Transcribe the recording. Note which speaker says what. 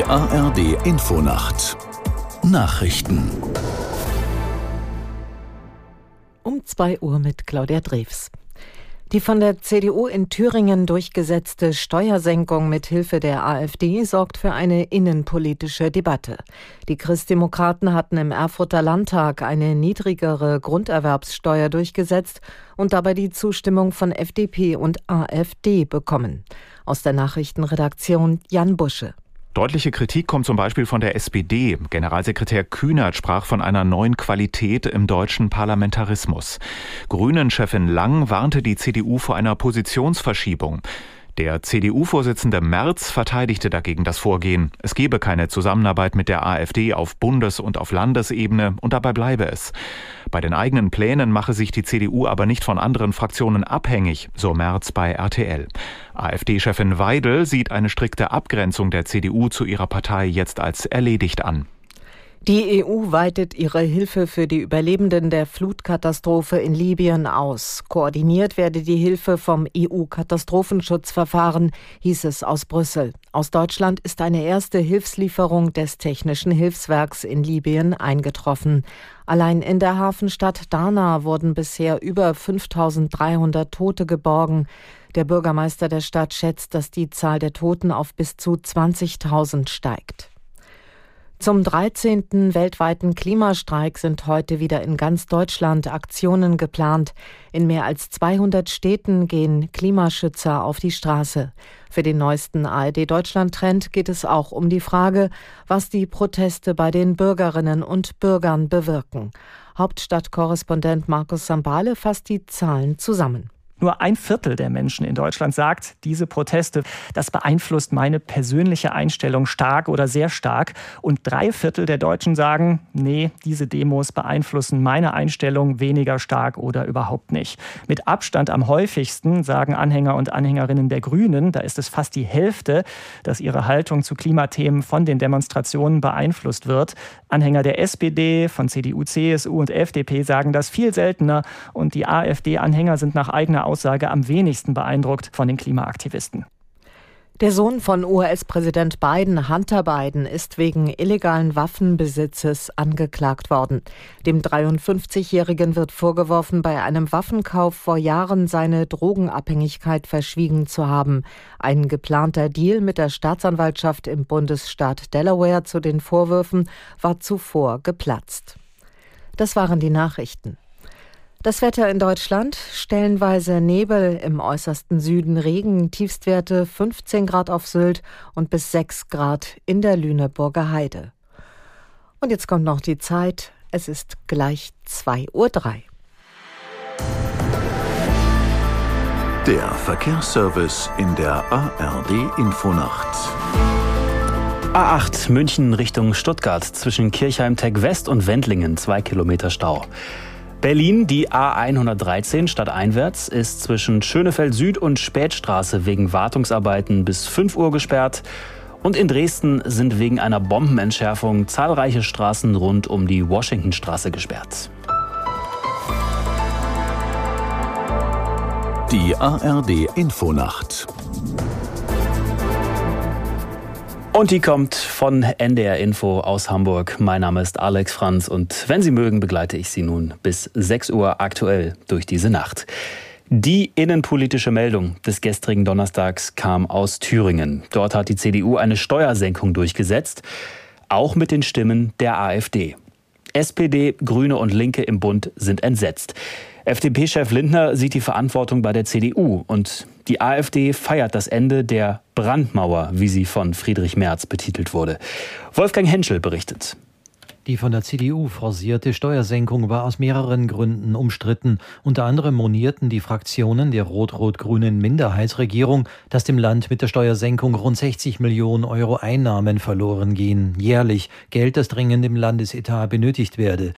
Speaker 1: Die ARD Infonacht Nachrichten
Speaker 2: um 2 Uhr mit Claudia Drews. Die von der CDU in Thüringen durchgesetzte Steuersenkung mit Hilfe der AfD sorgt für eine innenpolitische Debatte. Die Christdemokraten hatten im Erfurter Landtag eine niedrigere Grunderwerbssteuer durchgesetzt und dabei die Zustimmung von FDP und AfD bekommen. Aus der Nachrichtenredaktion Jan Busche.
Speaker 3: Deutliche Kritik kommt zum Beispiel von der SPD. Generalsekretär Kühnert sprach von einer neuen Qualität im deutschen Parlamentarismus. Grünen-Chefin Lang warnte die CDU vor einer Positionsverschiebung. Der CDU-Vorsitzende Merz verteidigte dagegen das Vorgehen. Es gebe keine Zusammenarbeit mit der AfD auf Bundes- und auf Landesebene und dabei bleibe es. Bei den eigenen Plänen mache sich die CDU aber nicht von anderen Fraktionen abhängig, so Merz bei RTL. AfD-Chefin Weidel sieht eine strikte Abgrenzung der CDU zu ihrer Partei jetzt als erledigt an.
Speaker 2: Die EU weitet ihre Hilfe für die Überlebenden der Flutkatastrophe in Libyen aus. Koordiniert werde die Hilfe vom EU-Katastrophenschutzverfahren, hieß es aus Brüssel. Aus Deutschland ist eine erste Hilfslieferung des Technischen Hilfswerks in Libyen eingetroffen. Allein in der Hafenstadt Dana wurden bisher über 5300 Tote geborgen. Der Bürgermeister der Stadt schätzt, dass die Zahl der Toten auf bis zu 20.000 steigt. Zum 13. weltweiten Klimastreik sind heute wieder in ganz Deutschland Aktionen geplant. In mehr als 200 Städten gehen Klimaschützer auf die Straße. Für den neuesten ARD Deutschland Trend geht es auch um die Frage, was die Proteste bei den Bürgerinnen und Bürgern bewirken. Hauptstadtkorrespondent Markus Sambale fasst die Zahlen zusammen.
Speaker 4: Nur ein Viertel der Menschen in Deutschland sagt, diese Proteste, das beeinflusst meine persönliche Einstellung stark oder sehr stark. Und drei Viertel der Deutschen sagen, nee, diese Demos beeinflussen meine Einstellung weniger stark oder überhaupt nicht. Mit Abstand am häufigsten sagen Anhänger und Anhängerinnen der Grünen, da ist es fast die Hälfte, dass ihre Haltung zu Klimathemen von den Demonstrationen beeinflusst wird. Anhänger der SPD, von CDU, CSU und FDP sagen das viel seltener. Und die AfD-Anhänger sind nach eigener Aussage am wenigsten beeindruckt von den Klimaaktivisten.
Speaker 2: Der Sohn von US-Präsident Biden, Hunter Biden, ist wegen illegalen Waffenbesitzes angeklagt worden. Dem 53-Jährigen wird vorgeworfen, bei einem Waffenkauf vor Jahren seine Drogenabhängigkeit verschwiegen zu haben. Ein geplanter Deal mit der Staatsanwaltschaft im Bundesstaat Delaware zu den Vorwürfen war zuvor geplatzt. Das waren die Nachrichten. Das Wetter in Deutschland, stellenweise Nebel, im äußersten Süden Regen, Tiefstwerte 15 Grad auf Sylt und bis 6 Grad in der Lüneburger Heide. Und jetzt kommt noch die Zeit, es ist gleich 2.03 Uhr.
Speaker 1: Der Verkehrsservice in der ARD Infonacht.
Speaker 5: A8 München Richtung Stuttgart zwischen Kirchheim-Tech West und Wendlingen, zwei Kilometer Stau. Berlin, die A113 stadteinwärts, ist zwischen Schönefeld Süd und Spätstraße wegen Wartungsarbeiten bis 5 Uhr gesperrt. Und in Dresden sind wegen einer Bombenentschärfung zahlreiche Straßen rund um die Washingtonstraße gesperrt.
Speaker 1: Die ARD Infonacht.
Speaker 5: Und die kommt von NDR Info aus Hamburg. Mein Name ist Alex Franz und wenn Sie mögen, begleite ich Sie nun bis 6 Uhr aktuell durch diese Nacht. Die innenpolitische Meldung des gestrigen Donnerstags kam aus Thüringen. Dort hat die CDU eine Steuersenkung durchgesetzt, auch mit den Stimmen der AfD. SPD, Grüne und Linke im Bund sind entsetzt. FDP-Chef Lindner sieht die Verantwortung bei der CDU und die AfD feiert das Ende der Brandmauer, wie sie von Friedrich Merz betitelt wurde. Wolfgang Henschel berichtet.
Speaker 6: Die von der CDU forcierte Steuersenkung war aus mehreren Gründen umstritten. Unter anderem monierten die Fraktionen der rot-rot-grünen Minderheitsregierung, dass dem Land mit der Steuersenkung rund 60 Millionen Euro Einnahmen verloren gehen, jährlich Geld, das dringend im Landesetat benötigt werde.